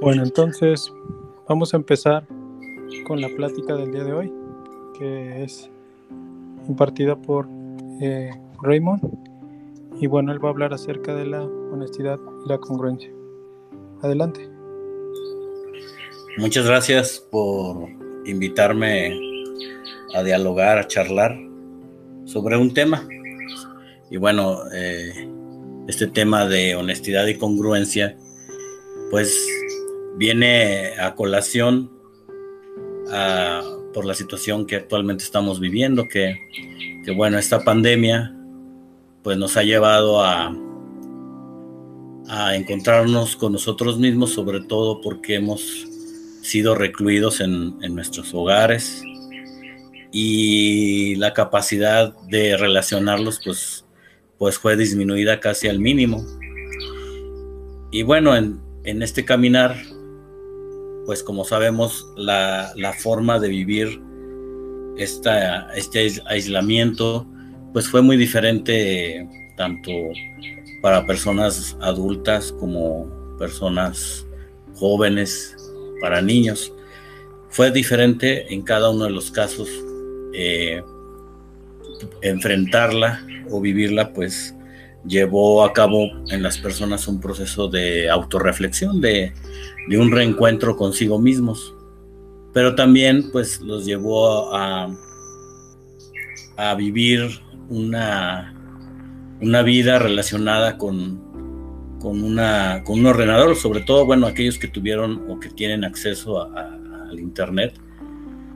Bueno, entonces vamos a empezar con la plática del día de hoy, que es impartida por eh, Raymond. Y bueno, él va a hablar acerca de la honestidad y la congruencia. Adelante. Muchas gracias por invitarme a dialogar, a charlar sobre un tema. Y bueno, eh, este tema de honestidad y congruencia, pues viene a colación por la situación que actualmente estamos viviendo, que, bueno, esta pandemia pues nos ha llevado a, encontrarnos con nosotros mismos, sobre todo porque hemos sido recluidos en, nuestros hogares y la capacidad de relacionarlos pues, pues fue disminuida casi al mínimo. Y bueno, en, en este caminar pues como sabemos, la, forma de vivir esta, este aislamiento, pues fue muy diferente tanto para personas adultas como personas jóvenes, para niños. Fue diferente en cada uno de los casos. Eh, enfrentarla o vivirla, pues llevó a cabo en las personas un proceso de autorreflexión, de, de un reencuentro consigo mismos, pero también pues los llevó a, a vivir una, una vida relacionada con, con, una, con un ordenador, sobre todo, bueno, aquellos que tuvieron o que tienen acceso al Internet,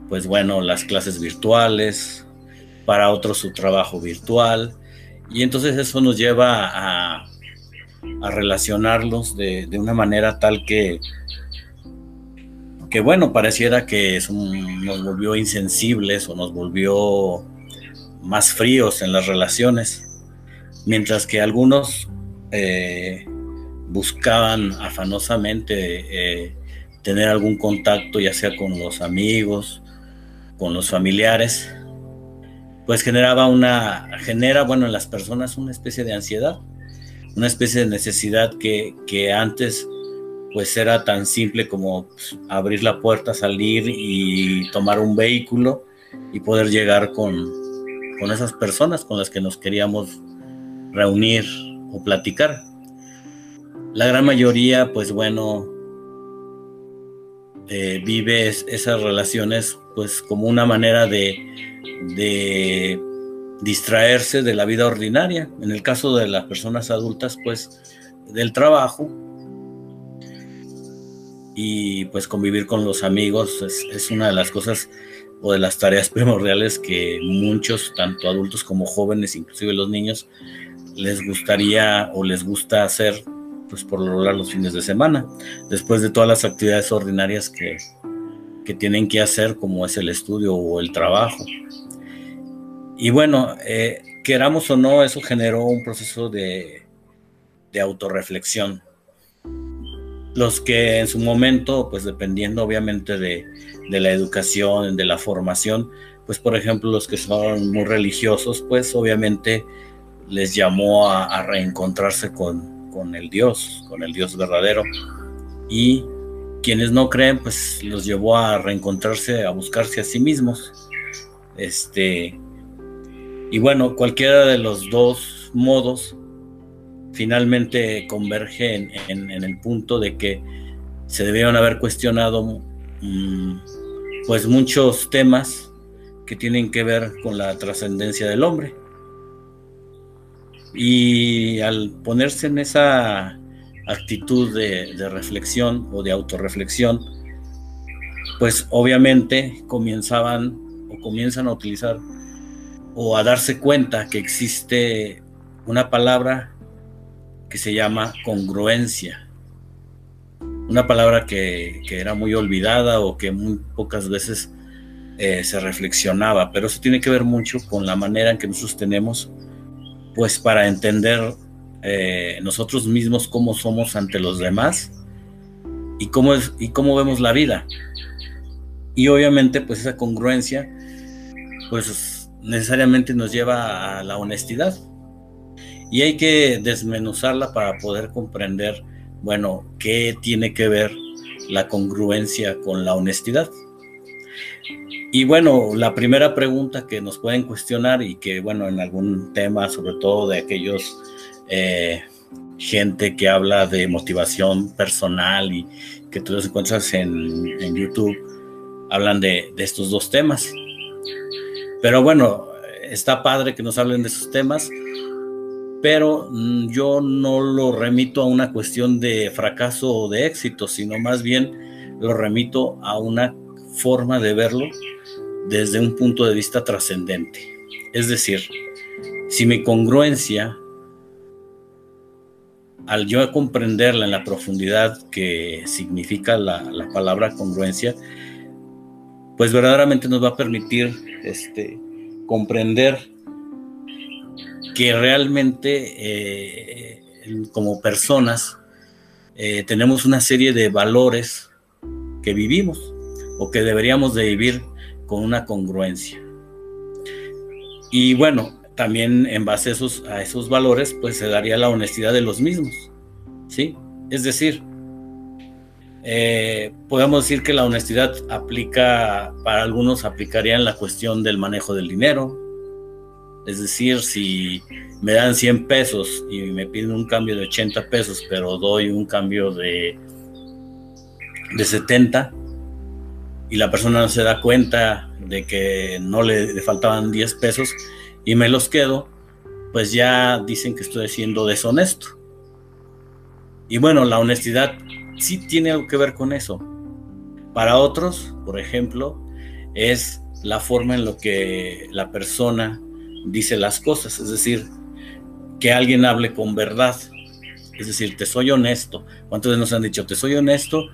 pues bueno, las clases virtuales, para otros su trabajo virtual, y entonces eso nos lleva a, relacionarlos de, de, una manera tal que que bueno, pareciera que nos volvió insensibles o nos volvió más fríos en las relaciones, mientras que algunos eh, buscaban afanosamente eh, tener algún contacto, ya sea con los amigos, con los familiares, pues generaba una, genera, bueno, en las personas una especie de ansiedad, una especie de necesidad que, que antes pues era tan simple como pues, abrir la puerta, salir y tomar un vehículo y poder llegar con, con esas personas con las que nos queríamos reunir o platicar. La gran mayoría, pues bueno, eh, vive esas relaciones pues como una manera de, de distraerse de la vida ordinaria. En el caso de las personas adultas, pues del trabajo, y pues convivir con los amigos es, una de las cosas o de las tareas primordiales que muchos, tanto adultos como jóvenes, inclusive los niños, les gustaría o les gusta hacer pues por lograr los fines de semana, después de todas las actividades ordinarias que, que tienen que hacer, como es el estudio o el trabajo. Y bueno, eh, queramos o no, eso generó un proceso de, de autorreflexión los que en su momento, pues dependiendo obviamente de, la educación, de la formación, pues por ejemplo los que son muy religiosos, pues obviamente les llamó a, reencontrarse con, con, el Dios, con el Dios verdadero. Y quienes no creen, pues los llevó a reencontrarse, a buscarse a sí mismos. Este, y bueno, cualquiera de los dos modos finalmente converge en, el punto de que se debieron haber cuestionado mm, pues muchos temas que tienen que ver con la trascendencia del hombre. Y al ponerse en esa actitud de, reflexión o de autorreflexión, pues obviamente comenzaban o comienzan a utilizar o a darse cuenta que existe una palabra que se llama congruencia. Una palabra que, era muy olvidada o que muy pocas veces eh, se reflexionaba, pero eso tiene que ver mucho con la manera en que nosotros tenemos, pues para entender eh, nosotros mismos cómo somos ante los demás y cómo, es, y cómo vemos la vida. Y obviamente pues esa congruencia pues necesariamente nos lleva a la honestidad y hay que desmenuzarla para poder comprender, bueno, qué tiene que ver la congruencia con la honestidad. Y bueno, la primera pregunta que nos pueden cuestionar y que, bueno, en algún tema, sobre todo de aquellos eh, gente que habla de motivación personal y que tú los encuentras en, YouTube, hablan de, de, estos dos temas. Pero bueno, está padre que nos hablen de esos temas, pero mm, yo no lo remito a una cuestión de fracaso o de éxito, sino más bien lo remito a una forma de verlo desde un punto de vista trascendente. Es decir, si mi congruencia, al yo comprenderla en la profundidad que significa la, palabra congruencia, pues verdaderamente nos va a permitir este, comprender que realmente eh, como personas eh, tenemos una serie de valores que vivimos o que deberíamos de vivir con una congruencia. Y bueno, también en base a esos, valores, pues se daría la honestidad de los mismos. ¿Sí? Es decir, eh, podemos decir que la honestidad aplica, para algunos aplicaría en la cuestión del manejo del dinero. Es decir, si me dan 100 pesos y me piden un cambio de 80 pesos, pero doy un cambio de, de 70, y la persona no se da cuenta de que no le, faltaban 10 pesos y me los quedo, pues ya dicen que estoy siendo deshonesto. Y bueno, la honestidad sí tiene algo que ver con eso. Para otros, por ejemplo, es la forma en la que la persona dice las cosas, es decir, que alguien hable con verdad, es decir, te soy honesto. ¿Cuántos de nos han dicho, te soy honesto?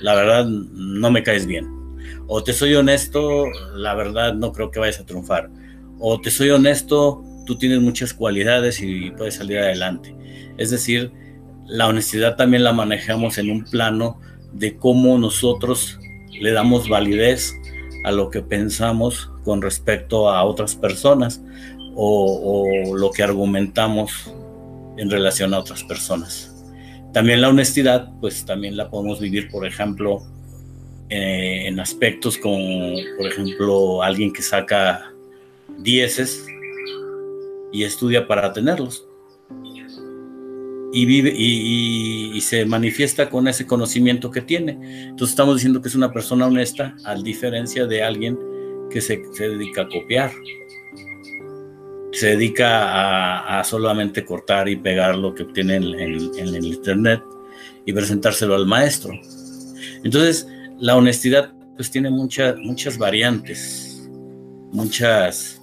La verdad, no me caes bien o te soy honesto, la verdad no creo que vayas a triunfar. O te soy honesto, tú tienes muchas cualidades y puedes salir adelante. Es decir, la honestidad también la manejamos en un plano de cómo nosotros le damos validez a lo que pensamos con respecto a otras personas o, lo que argumentamos en relación a otras personas. También la honestidad, pues también la podemos vivir, por ejemplo, eh, en aspectos como, por ejemplo, alguien que saca dieces y estudia para tenerlos. Y vive y, se manifiesta con ese conocimiento que tiene. Entonces estamos diciendo que es una persona honesta, a diferencia de alguien que se, dedica a copiar. Se dedica a, solamente cortar y pegar lo que obtiene en, en el internet y presentárselo al maestro. Entonces, la honestidad pues tiene muchas muchas variantes, muchas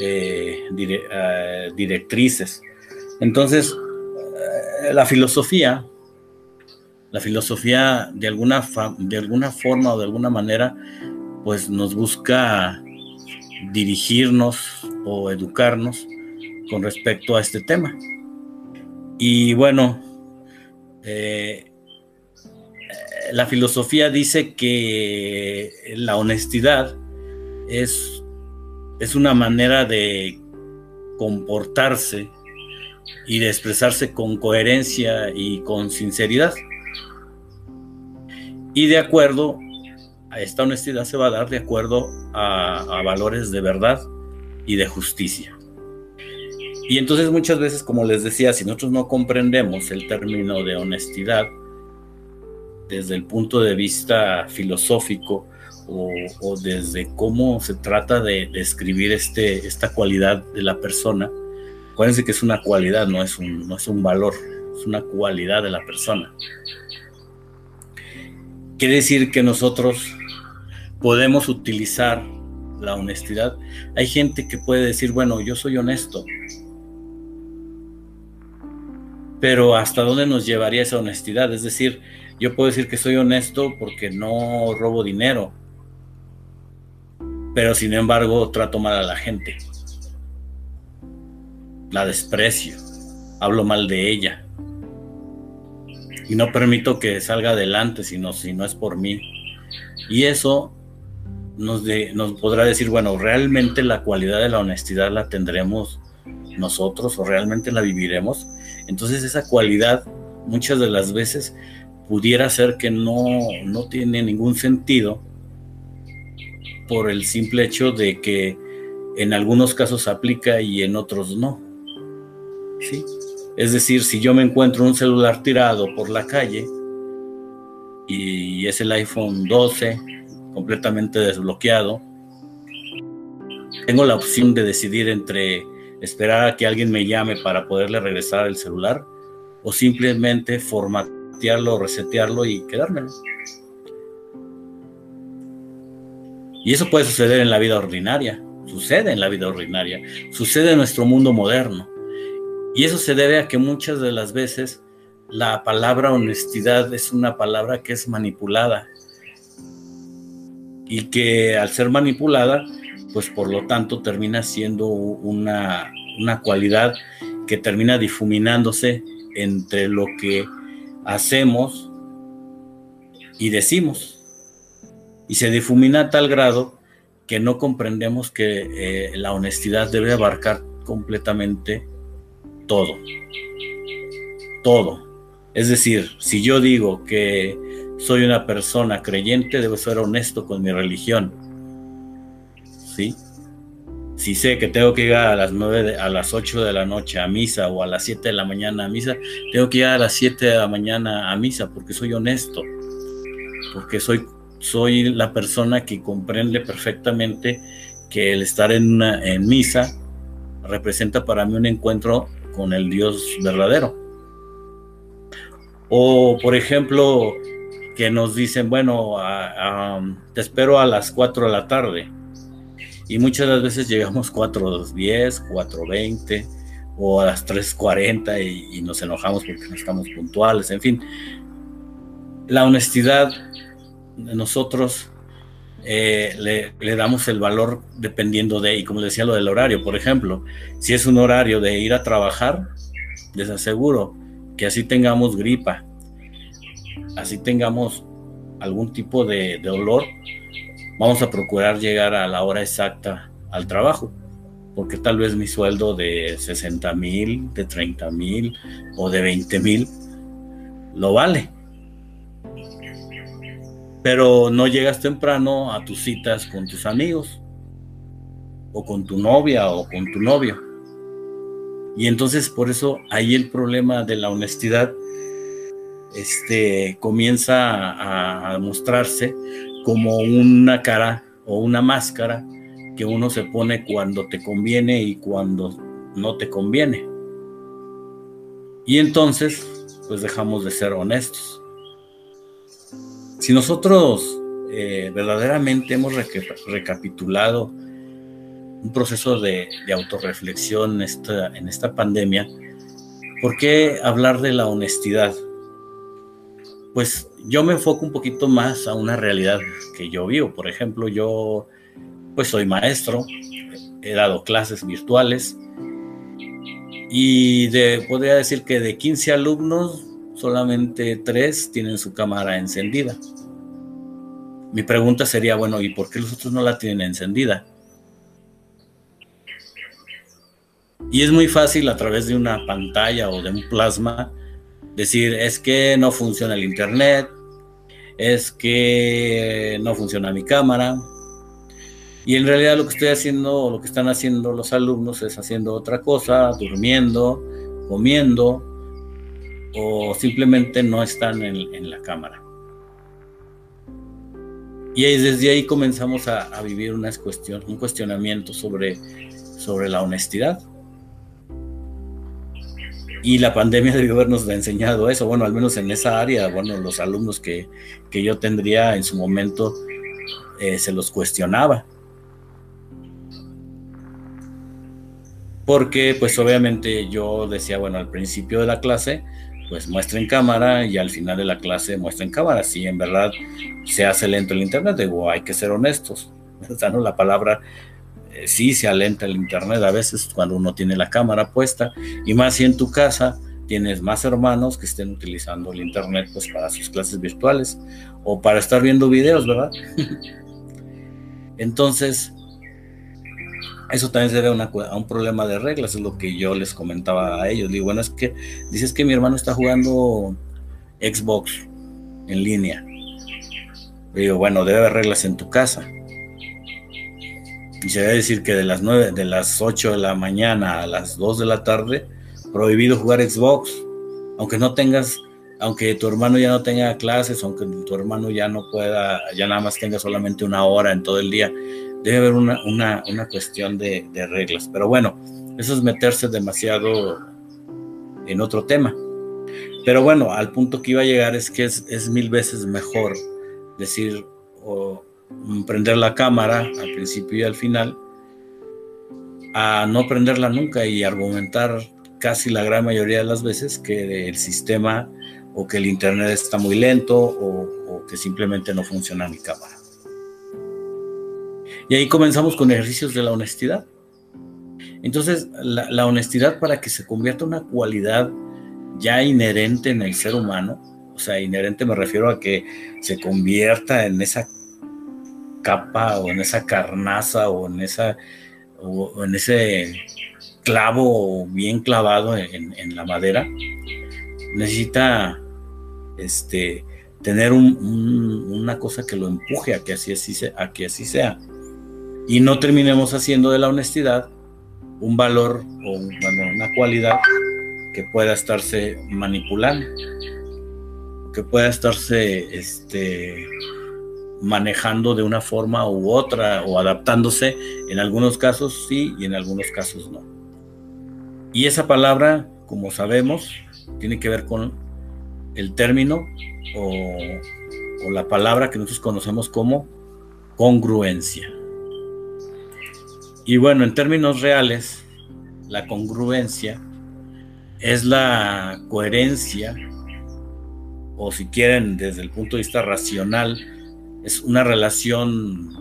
eh, eh, directrices. Entonces, eh, la filosofía, la filosofía de alguna, de alguna forma o de alguna manera, pues nos busca dirigirnos o educarnos con respecto a este tema. Y bueno, la filosofía dice que la honestidad es, es una manera de comportarse y de expresarse con coherencia y con sinceridad. Y de acuerdo a esta honestidad se va a dar de acuerdo a, a valores de verdad y de justicia. Y entonces muchas veces, como les decía, si nosotros no comprendemos el término de honestidad, desde el punto de vista filosófico o, desde cómo se trata de describir este, esta cualidad de la persona. Acuérdense que es una cualidad, no es un, no es un valor, es una cualidad de la persona. Quiere decir que nosotros podemos utilizar la honestidad. Hay gente que puede decir, bueno, yo soy honesto, pero ¿hasta dónde nos llevaría esa honestidad? Es decir, yo puedo decir que soy honesto porque no robo dinero, pero sin embargo trato mal a la gente. La desprecio, hablo mal de ella. Y no permito que salga adelante sino, si no es por mí. Y eso nos, nos podrá decir, bueno, realmente la cualidad de la honestidad la tendremos nosotros o realmente la viviremos. Entonces esa cualidad muchas de las veces pudiera ser que no, no tiene ningún sentido por el simple hecho de que en algunos casos aplica y en otros no. ¿Sí? Es decir, si yo me encuentro un celular tirado por la calle y es el iPhone 12 completamente desbloqueado, tengo la opción de decidir entre esperar a que alguien me llame para poderle regresar el celular o simplemente resetearlo y quedármelo. Y eso puede suceder en la vida ordinaria, sucede en la vida ordinaria, sucede en nuestro mundo moderno. Y eso se debe a que muchas de las veces la palabra honestidad es una palabra que es manipulada y que al ser manipulada, pues por lo tanto termina siendo una, una cualidad que termina difuminándose entre lo que hacemos y decimos y se difumina a tal grado que no comprendemos que eh, la honestidad debe abarcar completamente todo. Todo. Es decir, si yo digo que soy una persona creyente, debo ser honesto con mi religión. ¿Sí? Si sé que tengo que llegar a las 9 a las 8 de la noche a misa o a las 7 de la mañana a misa, tengo que llegar a las 7 de la mañana a misa porque soy honesto, porque soy soy la persona que comprende perfectamente que el estar en, en misa representa para mí un encuentro con el Dios verdadero. O, por ejemplo, que nos dicen, bueno, te espero a las 4 de la tarde. Y muchas de las veces llegamos 4.10, 4.20 o a las 3.40 y, y nos enojamos porque no estamos puntuales. En fin, la honestidad nosotros eh, le, damos el valor dependiendo de, y como decía lo del horario, por ejemplo, si es un horario de ir a trabajar, les aseguro que así tengamos gripa, así tengamos algún tipo de, dolor, vamos a procurar llegar a la hora exacta al trabajo, porque tal vez mi sueldo de 60 mil, de 30 mil o de 20 mil lo vale pero no llegas temprano a tus citas con tus amigos o con tu novia o con tu novio. Y entonces por eso ahí el problema de la honestidad este, comienza a, mostrarse como una cara o una máscara que uno se pone cuando te conviene y cuando no te conviene. Y entonces, pues dejamos de ser honestos. Si nosotros eh, verdaderamente hemos recapitulado un proceso de, autorreflexión en esta, en esta pandemia, ¿por qué hablar de la honestidad? Pues yo me enfoco un poquito más a una realidad que yo vivo. Por ejemplo, yo pues soy maestro, he dado clases virtuales y de, podría decir que de 15 alumnos solamente tres tienen su cámara encendida. Mi pregunta sería, bueno, ¿y por qué los otros no la tienen encendida? Y es muy fácil a través de una pantalla o de un plasma decir, es que no funciona el internet, es que no funciona mi cámara. Y en realidad lo que estoy haciendo o lo que están haciendo los alumnos es haciendo otra cosa, durmiendo, comiendo, o simplemente no están en, la cámara. Y desde ahí comenzamos a, vivir una cuestión, un cuestionamiento sobre, sobre la honestidad. Y la pandemia debió habernos enseñado eso, bueno, al menos en esa área, bueno, los alumnos que, yo tendría en su momento eh, se los cuestionaba. Porque pues obviamente yo decía, bueno, al principio de la clase, pues muestra en cámara y al final de la clase muestra en cámara. Si en verdad se hace lento el internet, digo, hay que ser honestos. O la palabra eh, sí se alenta el internet a veces cuando uno tiene la cámara puesta y más si en tu casa tienes más hermanos que estén utilizando el internet pues para sus clases virtuales o para estar viendo videos, ¿verdad? Entonces, eso también se debe a, un problema de reglas, es lo que yo les comentaba a ellos. Digo, bueno, es que dices que mi hermano está jugando Xbox en línea. digo, bueno, debe haber reglas en tu casa. Y se debe decir que de las 9, de las 8 de la mañana a las 2 de la tarde, prohibido jugar Xbox. Aunque no tengas, aunque tu hermano ya no tenga clases, aunque tu hermano ya no pueda, ya nada más tenga solamente una hora en todo el día, debe haber una, una, cuestión de, de reglas. Pero bueno, eso es meterse demasiado en otro tema. Pero bueno, al punto que iba a llegar es que es, mil veces mejor decir o prender la cámara al principio y al final a no prenderla nunca y argumentar casi la gran mayoría de las veces que el sistema o que el internet está muy lento o, que simplemente no funciona mi cámara. Y ahí comenzamos con ejercicios de la honestidad. Entonces, la, honestidad para que se convierta en una cualidad ya inherente en el ser humano, o sea, inherente me refiero a que se convierta en esa capa o en esa carnaza o en esa o en ese clavo bien clavado en, la madera necesita este tener una cosa que lo empuje a que así, así a que así sea. Y no terminemos haciendo de la honestidad un valor o una cualidad que pueda estarse manipulando, que pueda estarse este, manejando de una forma u otra o adaptándose, en algunos casos sí y en algunos casos no. Y esa palabra, como sabemos, tiene que ver con el término o, la palabra que nosotros conocemos como congruencia. Y bueno, en términos reales, la congruencia es la coherencia, o si quieren desde el punto de vista racional, es una relación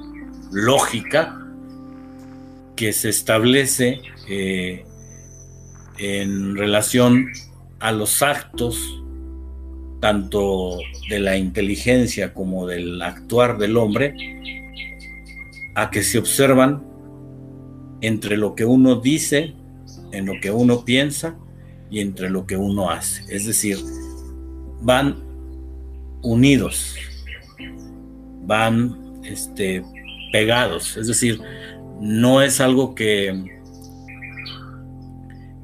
lógica que se establece eh, en relación a los actos tanto de la inteligencia como del actuar del hombre, a que se observan entre lo que uno dice, en lo que uno piensa y entre lo que uno hace. Es decir, van unidos, van este, pegados. Es decir, no es algo que,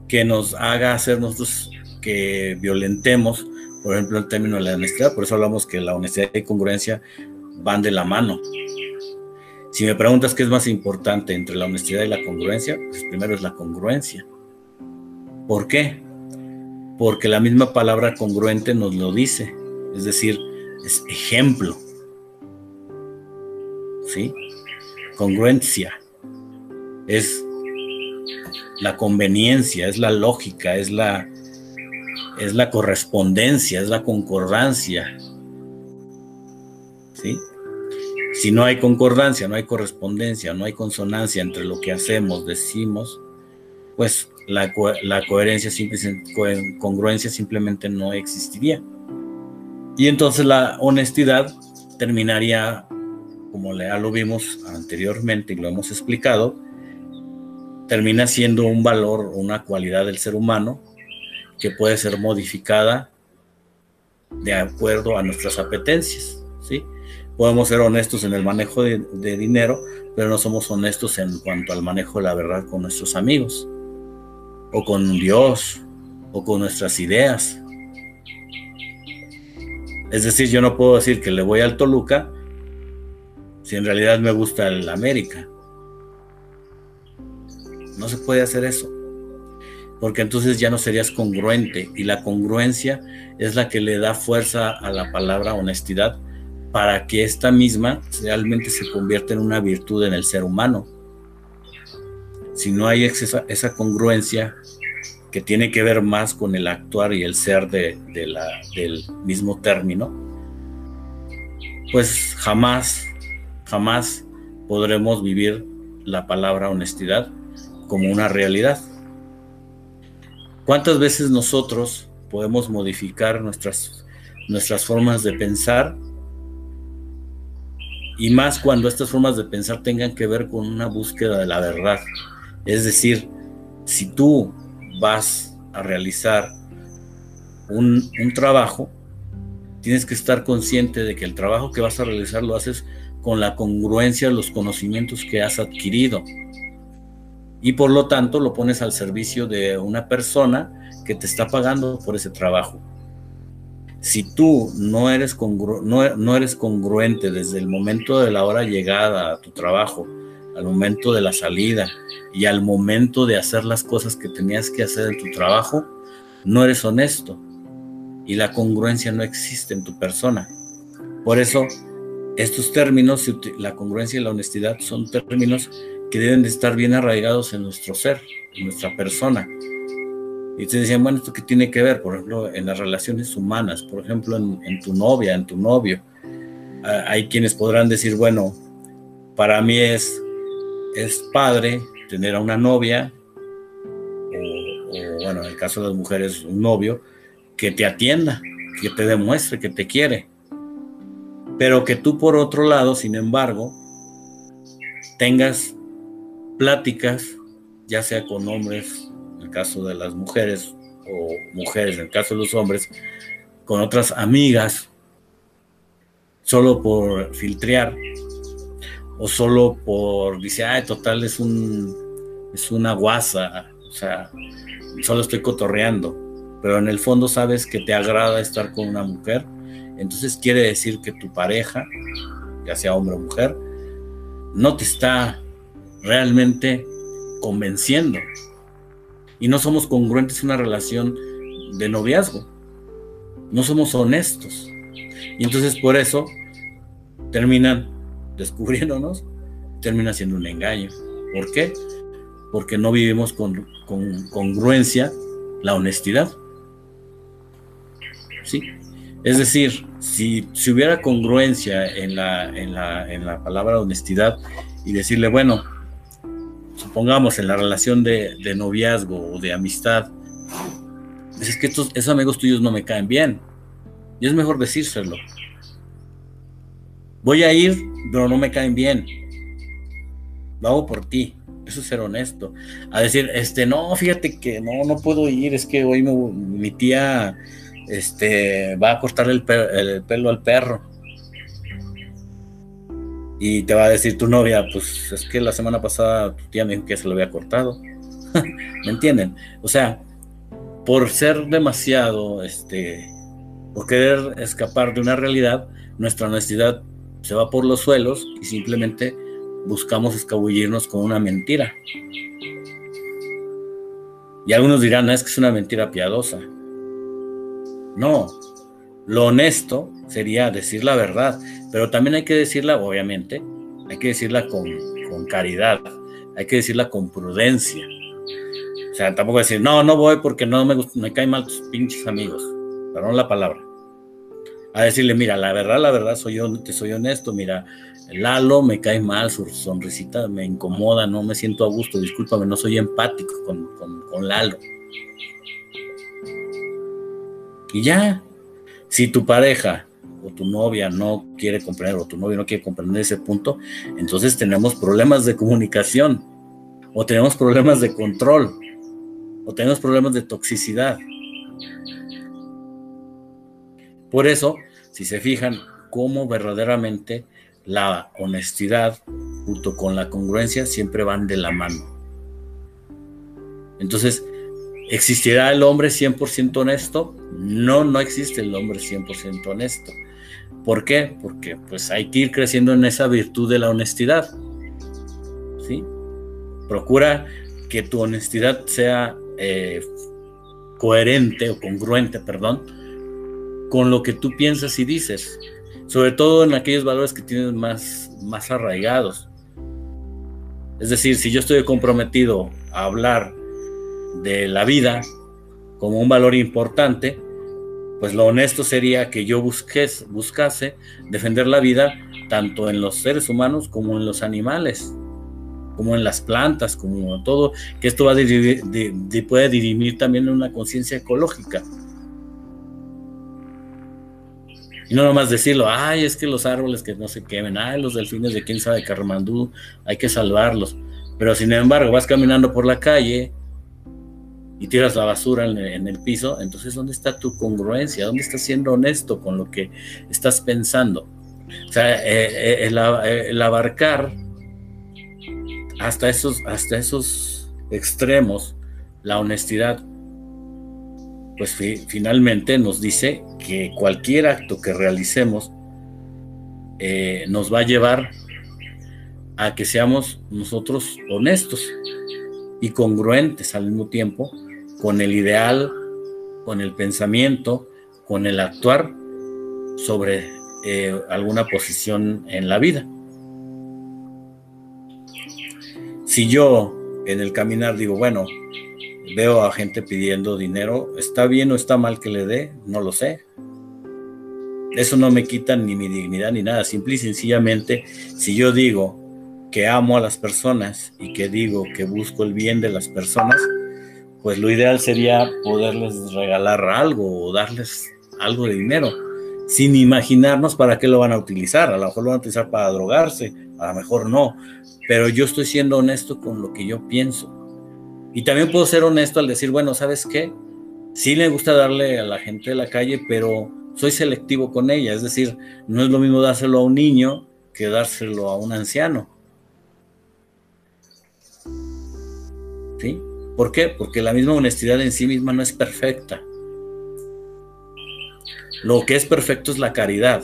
que nos haga hacer nosotros que violentemos, por ejemplo, el término de la honestidad. Por eso hablamos que la honestidad y congruencia van de la mano. Si me preguntas qué es más importante entre la honestidad y la congruencia, pues primero es la congruencia. ¿Por qué? porque la misma palabra congruente nos lo dice, es decir, es ejemplo. ¿Sí? Congruencia es la conveniencia, es la lógica, es la es la correspondencia, es la concordancia. ¿Sí? Si no hay concordancia, no hay correspondencia, no hay consonancia entre lo que hacemos, decimos, pues la, coherencia, congruencia simplemente no existiría. Y entonces la honestidad terminaría, como ya lo vimos anteriormente y lo hemos explicado, termina siendo un valor, una cualidad del ser humano que puede ser modificada de acuerdo a nuestras apetencias, ¿sí? Podemos ser honestos en el manejo de dinero, pero no somos honestos en cuanto al manejo de la verdad con nuestros amigos o con Dios o con nuestras ideas. Es decir, yo no puedo decir que le voy al Toluca si en realidad me gusta el América. No se puede hacer eso. Porque entonces ya no serías congruente. Y la congruencia es la que le da fuerza a la palabra honestidad para que esta misma realmente se convierta en una virtud en el ser humano si no hay esa, congruencia que tiene que ver más con el actuar y el ser de, del mismo término, pues jamás, jamás podremos vivir la palabra honestidad como una realidad. ¿Cuántas veces nosotros podemos modificar nuestras, nuestras formas de pensar? Y más cuando estas formas de pensar tengan que ver con una búsqueda de la verdad. Es decir, si tú vas a realizar un, trabajo, tienes que estar consciente de que el trabajo que vas a realizar lo haces con la congruencia de los conocimientos que has adquirido. Y por lo tanto lo pones al servicio de una persona que te está pagando por ese trabajo. Si tú no eres, congruente desde el momento de la hora llegada a tu trabajo, al momento de la salida y al momento de hacer las cosas que tenías que hacer en tu trabajo, no eres honesto y la congruencia no existe en tu persona. Por eso, estos términos, la congruencia y la honestidad, son términos que deben de estar bien arraigados en nuestro ser, en nuestra persona. Y te decían, bueno, ¿esto qué tiene que ver? Por ejemplo, en las relaciones humanas, por ejemplo, en, tu novia, en tu novio. Ah, hay quienes podrán decir, bueno, para mí es, es padre tener a una novia, o bueno, en el caso de las mujeres, un novio, que te atienda, que te demuestre que te quiere. Pero que tú por otro lado, sin embargo, tengas pláticas, ya sea con hombres, en el caso de las mujeres, o mujeres, en el caso de los hombres, con otras amigas, solo por filtrear, o solo por, dice, ay, total, es un, es una guasa, o sea, solo estoy cotorreando pero en el fondo sabes que te agrada estar con una mujer, entonces quiere decir que tu pareja, ya sea hombre o mujer, no te está realmente convenciendo. Y no somos congruentes en una relación de noviazgo. No somos honestos. Y entonces por eso terminan descubriéndonos, termina siendo un engaño. ¿Por qué? Porque no vivimos con, con congruencia la honestidad. Es decir, si, si hubiera congruencia en la, en, la, en la palabra honestidad y decirle, bueno, supongamos en la relación de, noviazgo o de amistad, pues es que estos, esos amigos tuyos no me caen bien. Y es mejor decírselo. Voy a ir, pero no me caen bien. Lo hago por ti. Eso es ser honesto. A decir, este, no, fíjate que no, no puedo ir, es que hoy mi tía este, va a cortar el, pelo al perro. Y te va a decir tu novia, pues es que la semana pasada tu tía me dijo que se lo había cortado. ¿Me entienden? O sea, por ser demasiado, este, por querer escapar de una realidad, nuestra honestidad se va por los suelos y simplemente buscamos escabullirnos con una mentira. Y algunos dirán, no, es que es una mentira piadosa. No, lo honesto sería decir la verdad, pero también hay que decirla, obviamente, hay que decirla con, caridad, hay que decirla con prudencia. O sea, tampoco decir, no, no voy porque no me, me caen mal tus pinches amigos, perdón la palabra. A decirle, mira, la verdad, la verdad, soy yo, te soy honesto, mira, Lalo me cae mal, su sonrisita me incomoda, no me siento a gusto, discúlpame, no soy empático con, con Lalo. Y ya, si tu pareja o tu novia no quiere comprender o tu novio no quiere comprender ese punto, entonces tenemos problemas de comunicación o tenemos problemas de control o tenemos problemas de toxicidad. Por eso, si se fijan cómo verdaderamente la honestidad junto con la congruencia siempre van de la mano. Entonces, ¿Existirá el hombre 100% honesto? No, no existe el hombre 100% honesto. ¿Por qué? Porque pues hay que ir creciendo en esa virtud de la honestidad. ¿Sí? Procura que tu honestidad sea eh, coherente o congruente, perdón, con lo que tú piensas y dices. Sobre todo en aquellos valores que tienes más, más arraigados. Es decir, si yo estoy comprometido a hablar de la vida como un valor importante, pues lo honesto sería que yo busques, buscase defender la vida tanto en los seres humanos como en los animales, como en las plantas, como todo, que esto va a puede dirimir también en una conciencia ecológica. Y no nomás decirlo, ay, es que los árboles que no se quemen, ay, los delfines de quién sabe Carmandú, hay que salvarlos. Pero sin embargo, vas caminando por la calle y tiras la basura en el, piso, entonces ¿dónde está tu congruencia? ¿Dónde estás siendo honesto con lo que estás pensando? O sea, eh, eh, el, abarcar hasta esos, hasta esos extremos la honestidad, pues finalmente nos dice que cualquier acto que realicemos eh, nos va a llevar a que seamos nosotros honestos y congruentes al mismo tiempo con el ideal, con el pensamiento, con el actuar sobre eh, alguna posición en la vida. Si yo en el caminar digo, bueno, veo a gente pidiendo dinero, ¿está bien o está mal que le dé? No lo sé. Eso no me quita ni mi dignidad ni nada. Simple y sencillamente, si yo digo que amo a las personas y que digo que busco el bien de las personas, pues lo ideal sería poderles regalar algo o darles algo de dinero, sin imaginarnos para qué lo van a utilizar. A lo mejor lo van a utilizar para drogarse, a lo mejor no, pero yo estoy siendo honesto con lo que yo pienso. Y también puedo ser honesto al decir, bueno, ¿sabes qué? Sí le gusta darle a la gente de la calle, pero soy selectivo con ella. Es decir, no es lo mismo dárselo a un niño que dárselo a un anciano. ¿Sí? ¿Por qué? Porque la misma honestidad en sí misma no es perfecta. Lo que es perfecto es la caridad,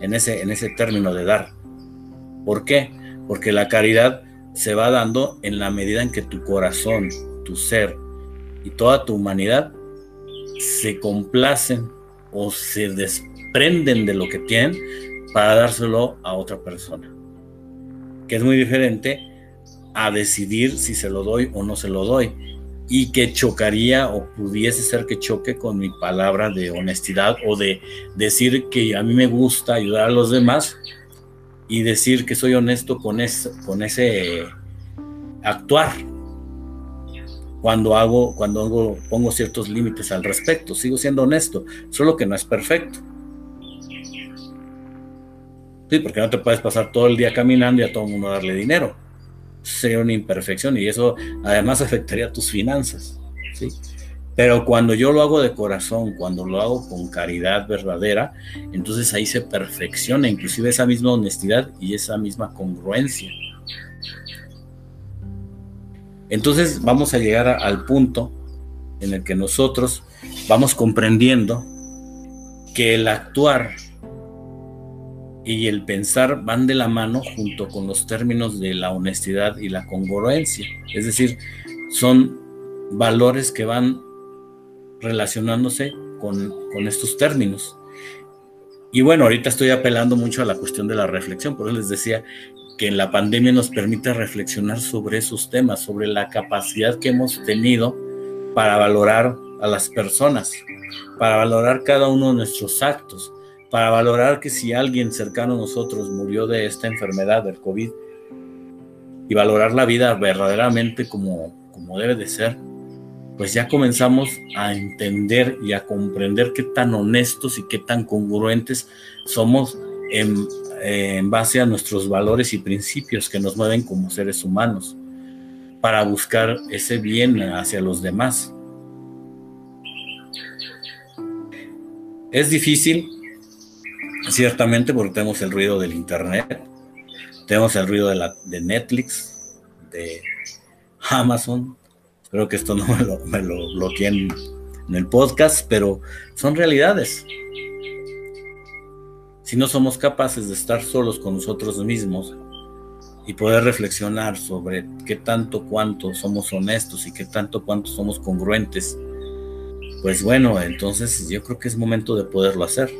en ese, en ese término de dar. ¿Por qué? Porque la caridad se va dando en la medida en que tu corazón, tu ser y toda tu humanidad se complacen o se desprenden de lo que tienen para dárselo a otra persona. Que es muy diferente a decidir si se lo doy o no se lo doy. Y que chocaría o pudiese ser que choque con mi palabra de honestidad o de decir que a mí me gusta ayudar a los demás y decir que soy honesto con, con ese actuar. Cuando hago cuando hago, pongo ciertos límites al respecto sigo siendo honesto solo que no es perfecto. Sí porque no te puedes pasar todo el día caminando y a todo el mundo darle dinero sería una imperfección y eso además afectaría tus finanzas, ¿sí? Pero cuando yo lo hago de corazón, cuando lo hago con caridad verdadera, entonces ahí se perfecciona inclusive esa misma honestidad y esa misma congruencia. Entonces vamos a llegar al punto en el que nosotros vamos comprendiendo que el actuar y el pensar van de la mano junto con los términos de la honestidad y la congruencia. Es decir, son valores que van relacionándose con, estos términos. Y bueno, ahorita estoy apelando mucho a la cuestión de la reflexión, por eso les decía que la pandemia nos permite reflexionar sobre esos temas, sobre la capacidad que hemos tenido para valorar a las personas, para valorar cada uno de nuestros actos, para valorar que si alguien cercano a nosotros murió de esta enfermedad del COVID y valorar la vida verdaderamente como, como debe de ser, pues ya comenzamos a entender y a comprender qué tan honestos y qué tan congruentes somos en, en base a nuestros valores y principios que nos mueven como seres humanos para buscar ese bien hacia los demás. Es difícil Ciertamente porque tenemos el ruido del internet, tenemos el ruido de, la, de Netflix, de Amazon. Espero que esto no me lo, me lo bloqueen en el podcast, pero son realidades. Si no somos capaces de estar solos con nosotros mismos y poder reflexionar sobre qué tanto cuánto somos honestos y qué tanto cuánto somos congruentes, pues bueno, entonces yo creo que es momento de poderlo hacer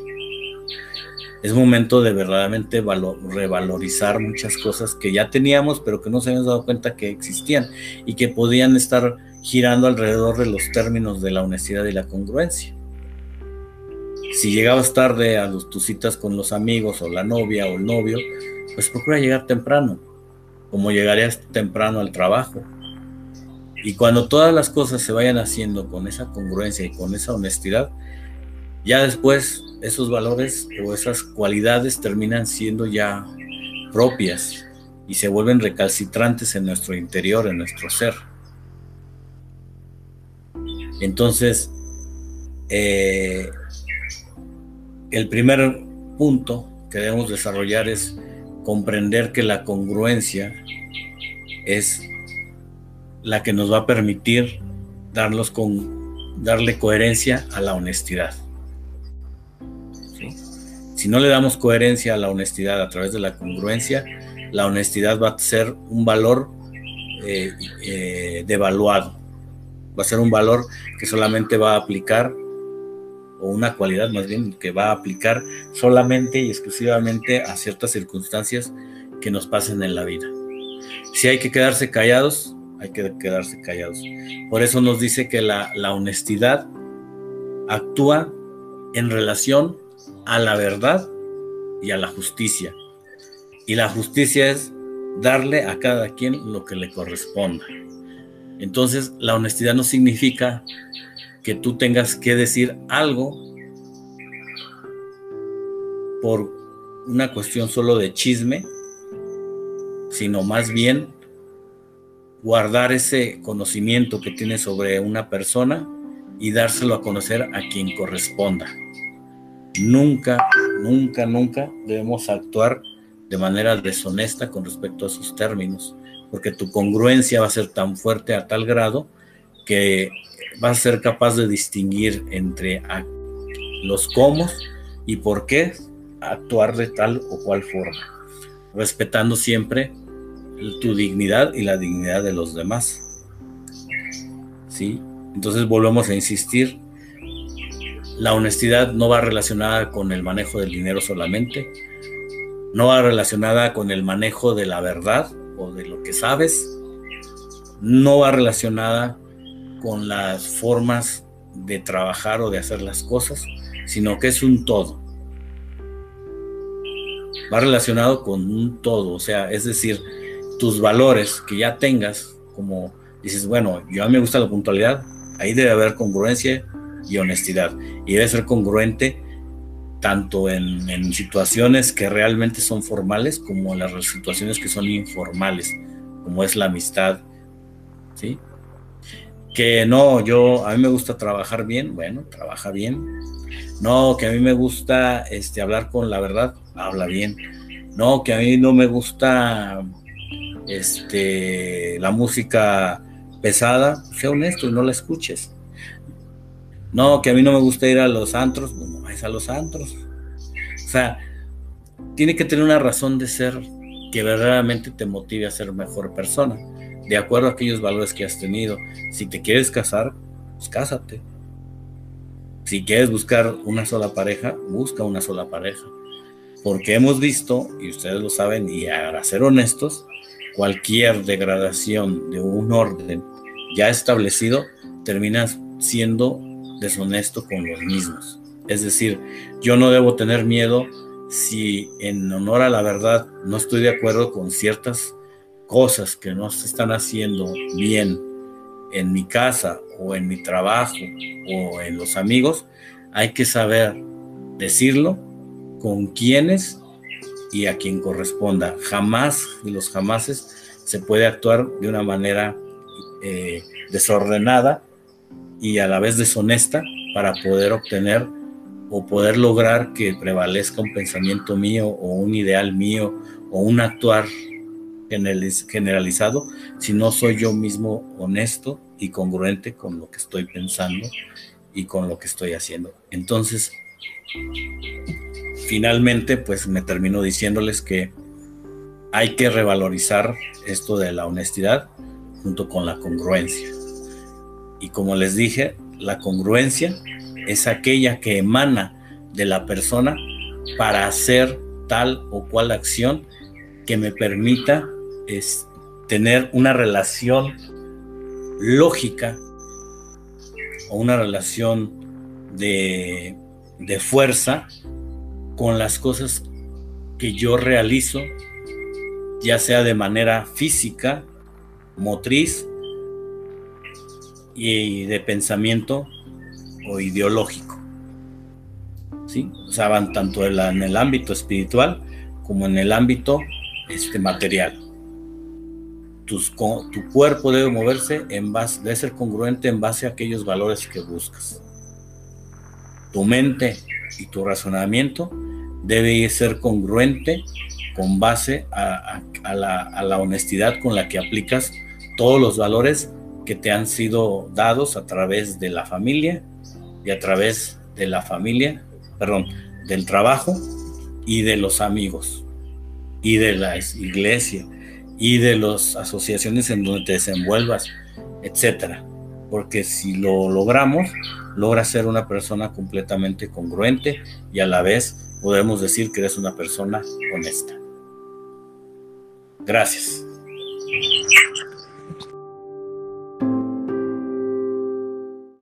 es momento de verdaderamente revalorizar muchas cosas que ya teníamos, pero que no se habíamos dado cuenta que existían y que podían estar girando alrededor de los términos de la honestidad y la congruencia. Si llegabas tarde a tus citas con los amigos o la novia o el novio, pues procura llegar temprano, como llegarías temprano al trabajo. Y cuando todas las cosas se vayan haciendo con esa congruencia y con esa honestidad, ya después esos valores o esas cualidades terminan siendo ya propias y se vuelven recalcitrantes en nuestro interior, en nuestro ser. Entonces, eh, el primer punto que debemos desarrollar es comprender que la congruencia es la que nos va a permitir darnos con, darle coherencia a la honestidad. Si no le damos coherencia a la honestidad a través de la congruencia, la honestidad va a ser un valor eh, eh, devaluado. Va a ser un valor que solamente va a aplicar, o una cualidad más bien, que va a aplicar solamente y exclusivamente a ciertas circunstancias que nos pasen en la vida. Si hay que quedarse callados, hay que quedarse callados. Por eso nos dice que la, la honestidad actúa en relación a la verdad y a la justicia. Y la justicia es darle a cada quien lo que le corresponda. Entonces, la honestidad no significa que tú tengas que decir algo por una cuestión solo de chisme, sino más bien guardar ese conocimiento que tienes sobre una persona y dárselo a conocer a quien corresponda. Nunca, nunca, nunca debemos actuar de manera deshonesta con respecto a sus términos, porque tu congruencia va a ser tan fuerte a tal grado que vas a ser capaz de distinguir entre los cómo y por qué actuar de tal o cual forma, respetando siempre tu dignidad y la dignidad de los demás. ¿Sí? Entonces volvemos a insistir, la honestidad no va relacionada con el manejo del dinero solamente, no va relacionada con el manejo de la verdad o de lo que sabes, no va relacionada con las formas de trabajar o de hacer las cosas, sino que es un todo. Va relacionado con un todo, o sea, es decir, tus valores que ya tengas, como dices, bueno, yo a mí me gusta la puntualidad, ahí debe haber congruencia y honestidad. Y debe ser congruente tanto en, situaciones que realmente son formales como en las situaciones que son informales, como es la amistad, ¿sí? Que no, yo, a mí me gusta trabajar bien, bueno, trabaja bien. No, que a mí me gusta este, hablar con la verdad, habla bien. No, que a mí no me gusta este, la música pesada, sea honesto y no la escuches. No, que a mí no me gusta ir a los antros, pues no vayas a los antros. O sea, tiene que tener una razón de ser que verdaderamente te motive a ser mejor persona, de acuerdo a aquellos valores que has tenido. Si te quieres casar, pues cásate. Si quieres buscar una sola pareja, busca una sola pareja. Porque hemos visto, y ustedes lo saben, y a ser honestos, cualquier degradación de un orden ya establecido termina siendo deshonesto con los mismos. Es decir, yo no debo tener miedo si en honor a la verdad no estoy de acuerdo con ciertas cosas que no se están haciendo bien en mi casa o en mi trabajo o en los amigos, hay que saber decirlo con quienes y a quien corresponda. Jamás de los jamases se puede actuar de una manera eh, desordenada y a la vez deshonesta para poder obtener o poder lograr que prevalezca un pensamiento mío o un ideal mío o un actuar generalizado si no soy yo mismo honesto y congruente con lo que estoy pensando y con lo que estoy haciendo. Entonces, finalmente, pues me termino diciéndoles que hay que revalorizar esto de la honestidad junto con la congruencia. Y como les dije, la congruencia es aquella que emana de la persona para hacer tal o cual acción que me permita es, tener una relación lógica o una relación de, de fuerza con las cosas que yo realizo, ya sea de manera física, motriz y de pensamiento o ideológico. ¿Sí? O sea, van tanto en el ámbito espiritual como en el ámbito este, material. tu cuerpo debe moverse en base, debe ser congruente en base a aquellos valores que buscas. Tu mente y tu razonamiento debe ser congruente con base a la honestidad con la que aplicas todos los valores que te han sido dados a través de la familia y a través de la familia, perdón, del trabajo y de los amigos y de la iglesia y de las asociaciones en donde te desenvuelvas, etcétera. Porque si lo logramos, logras ser una persona completamente congruente y a la vez podemos decir que eres una persona honesta. Gracias.